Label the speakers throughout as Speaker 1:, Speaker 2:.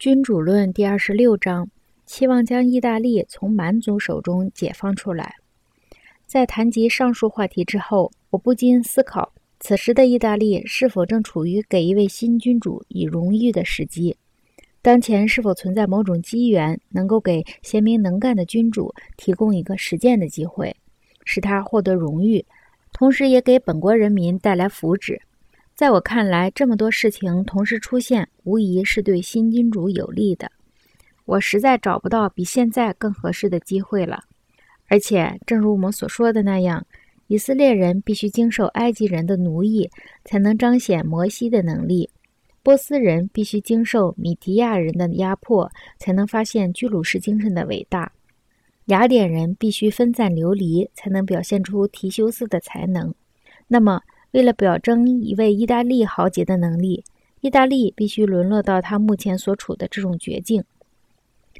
Speaker 1: 君主论第二十六章，期望将意大利从蛮族手中解放出来。在谈及上述话题之后，我不禁思考：此时的意大利是否正处于给一位新君主以荣誉的时机？当前是否存在某种机缘，能够给贤明能干的君主提供一个实践的机会，使他获得荣誉，同时也给本国人民带来福祉？在我看来，这么多事情同时出现，无疑是对新君主有利的。我实在找不到比现在更合适的机会了。而且，正如我们所说的那样，以色列人必须经受埃及人的奴役，才能彰显摩西的能力；波斯人必须经受米提亚人的压迫，才能发现居鲁士精神的伟大；雅典人必须分散流离，才能表现出提修斯的才能。那么，为了表征一位意大利豪杰的能力，意大利必须沦落到他目前所处的这种绝境。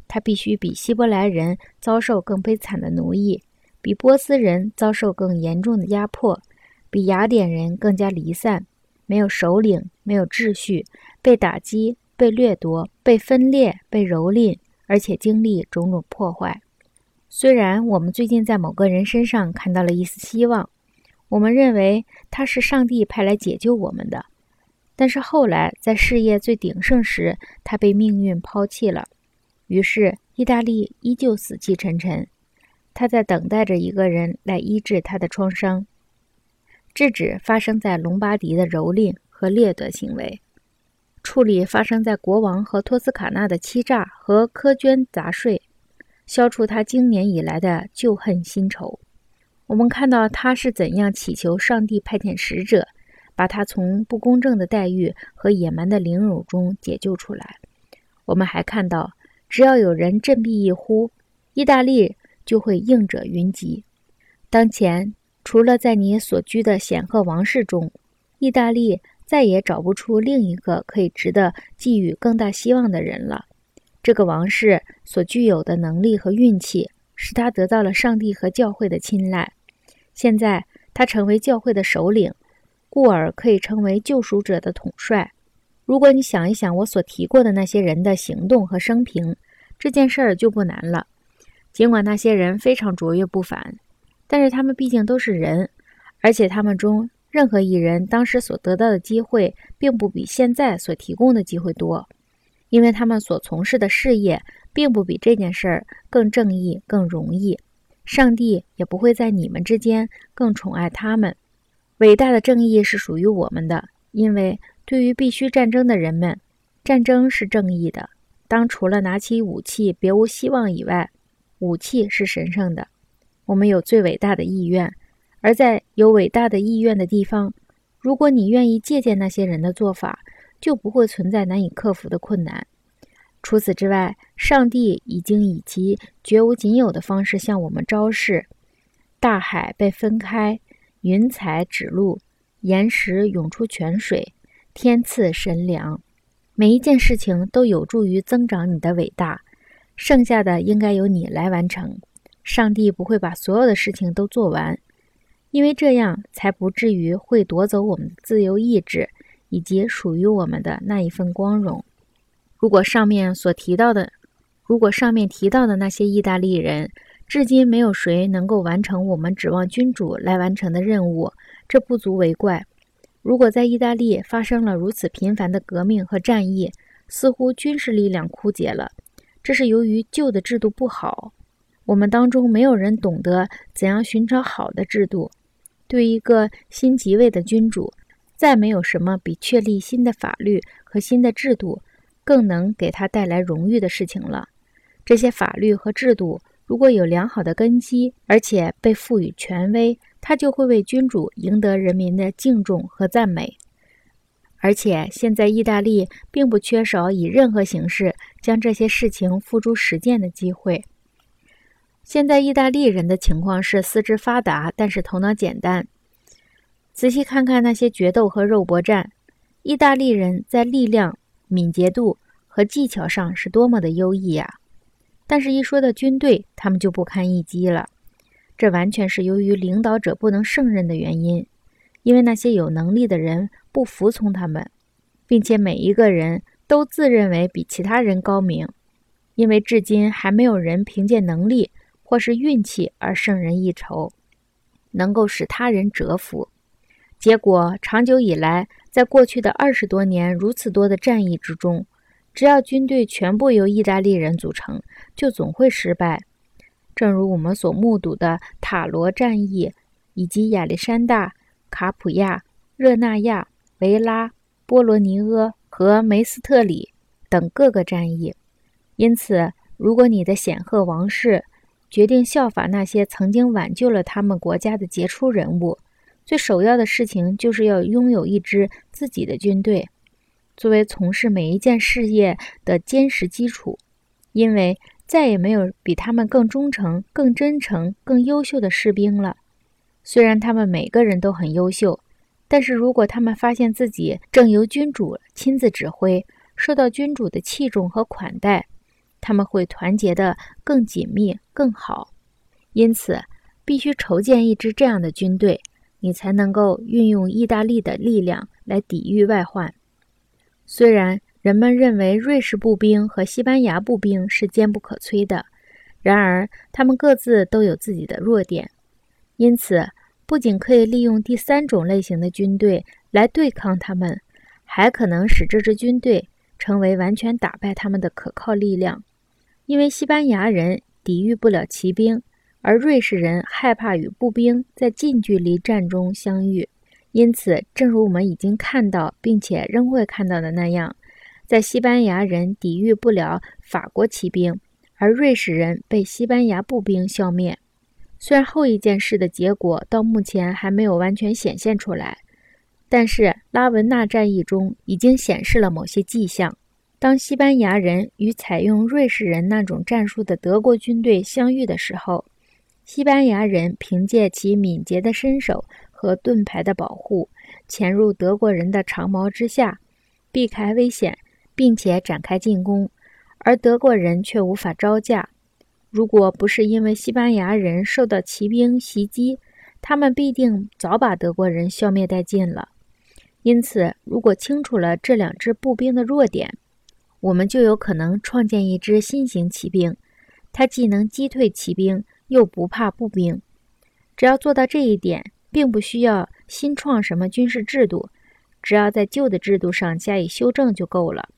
Speaker 1: 他必须比希伯来人遭受更悲惨的奴役，比波斯人遭受更严重的压迫，比雅典人更加离散，没有首领，没有秩序，被打击，被掠夺，被分裂，被蹂躏，而且经历种种破坏。虽然我们最近在某个人身上看到了一丝希望。我们认为他是上帝派来解救我们的，但是后来在事业最鼎盛时，他被命运抛弃了。于是意大利依旧死气沉沉，他在等待着一个人来医治他的创伤，制止发生在隆巴迪的蹂躏和掠夺行为，处理发生在国王和托斯卡纳的欺诈和苛捐杂税，消除他经年以来的旧恨新仇。我们看到他是怎样祈求上帝派遣使者，把他从不公正的待遇和野蛮的凌辱中解救出来。我们还看到，只要有人振臂一呼，意大利就会应者云集。当前，除了在你所居的显赫王室中，意大利再也找不出另一个可以值得寄予更大希望的人了。这个王室所具有的能力和运气，使他得到了上帝和教会的青睐。现在他成为教会的首领，故而可以成为救赎者的统帅。如果你想一想我所提过的那些人的行动和生平，这件事儿就不难了。尽管那些人非常卓越不凡，但是他们毕竟都是人，而且他们中任何一人当时所得到的机会，并不比现在所提供的机会多，因为他们所从事的事业，并不比这件事儿更正义、更容易。上帝也不会在你们之间更宠爱他们。伟大的正义是属于我们的，因为对于必须战争的人们，战争是正义的。当除了拿起武器别无希望以外，武器是神圣的。我们有最伟大的意愿，而在有伟大的意愿的地方，如果你愿意借鉴那些人的做法，就不会存在难以克服的困难。除此之外，上帝已经以其绝无仅有的方式向我们昭示：大海被分开，云彩指路，岩石涌出泉水，天赐神粮。每一件事情都有助于增长你的伟大。剩下的应该由你来完成。上帝不会把所有的事情都做完，因为这样才不至于会夺走我们的自由意志以及属于我们的那一份光荣。如果上面所提到的，如果上面提到的那些意大利人，至今没有谁能够完成我们指望君主来完成的任务，这不足为怪。如果在意大利发生了如此频繁的革命和战役，似乎军事力量枯竭了，这是由于旧的制度不好。我们当中没有人懂得怎样寻找好的制度。对一个新即位的君主，再没有什么比确立新的法律和新的制度。更能给他带来荣誉的事情了。这些法律和制度如果有良好的根基，而且被赋予权威，他就会为君主赢得人民的敬重和赞美。而且现在意大利并不缺少以任何形式将这些事情付诸实践的机会。现在意大利人的情况是四肢发达，但是头脑简单。仔细看看那些决斗和肉搏战，意大利人在力量。敏捷度和技巧上是多么的优异呀！但是，一说到军队，他们就不堪一击了。这完全是由于领导者不能胜任的原因，因为那些有能力的人不服从他们，并且每一个人都自认为比其他人高明，因为至今还没有人凭借能力或是运气而胜人一筹，能够使他人折服。结果，长久以来，在过去的二十多年如此多的战役之中，只要军队全部由意大利人组成，就总会失败。正如我们所目睹的塔罗战役，以及亚历山大、卡普亚、热那亚、维拉、波罗尼厄和梅斯特里等各个战役。因此，如果你的显赫王室决定效法那些曾经挽救了他们国家的杰出人物，最首要的事情就是要拥有一支自己的军队，作为从事每一件事业的坚实基础。因为再也没有比他们更忠诚、更真诚、更优秀的士兵了。虽然他们每个人都很优秀，但是如果他们发现自己正由君主亲自指挥，受到君主的器重和款待，他们会团结得更紧密、更好。因此，必须筹建一支这样的军队。你才能够运用意大利的力量来抵御外患。虽然人们认为瑞士步兵和西班牙步兵是坚不可摧的，然而他们各自都有自己的弱点。因此，不仅可以利用第三种类型的军队来对抗他们，还可能使这支军队成为完全打败他们的可靠力量。因为西班牙人抵御不了骑兵。而瑞士人害怕与步兵在近距离战中相遇，因此，正如我们已经看到并且仍会看到的那样，在西班牙人抵御不了法国骑兵，而瑞士人被西班牙步兵消灭。虽然后一件事的结果到目前还没有完全显现出来，但是拉文纳战役中已经显示了某些迹象。当西班牙人与采用瑞士人那种战术的德国军队相遇的时候，西班牙人凭借其敏捷的身手和盾牌的保护，潜入德国人的长矛之下，避开危险，并且展开进攻，而德国人却无法招架。如果不是因为西班牙人受到骑兵袭击，他们必定早把德国人消灭殆尽了。因此，如果清楚了这两支步兵的弱点，我们就有可能创建一支新型骑兵，它既能击退骑兵。又不怕步兵，只要做到这一点，并不需要新创什么军事制度，只要在旧的制度上加以修正就够了。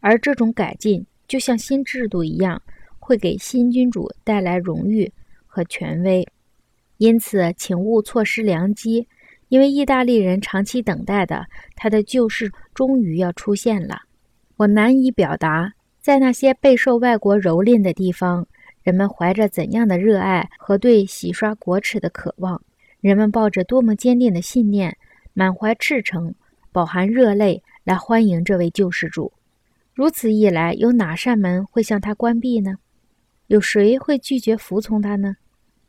Speaker 1: 而这种改进就像新制度一样，会给新君主带来荣誉和权威。因此，请勿错失良机，因为意大利人长期等待的他的救世终于要出现了。我难以表达，在那些备受外国蹂躏的地方。人们怀着怎样的热爱和对洗刷国耻的渴望？人们抱着多么坚定的信念，满怀赤诚，饱含热泪来欢迎这位救世主。如此一来，有哪扇门会向他关闭呢？有谁会拒绝服从他呢？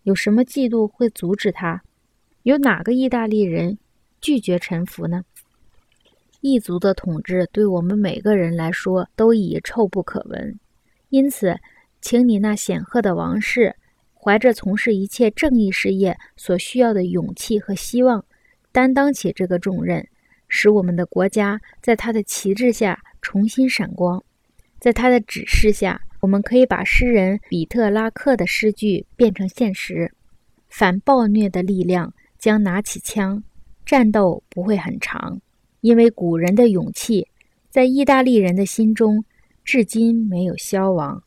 Speaker 1: 有什么嫉妒会阻止他？有哪个意大利人拒绝臣服呢？异族的统治对我们每个人来说都已臭不可闻，因此。请你那显赫的王室，怀着从事一切正义事业所需要的勇气和希望，担当起这个重任，使我们的国家在他的旗帜下重新闪光。在他的指示下，我们可以把诗人比特拉克的诗句变成现实。反暴虐的力量将拿起枪，战斗不会很长，因为古人的勇气在意大利人的心中至今没有消亡。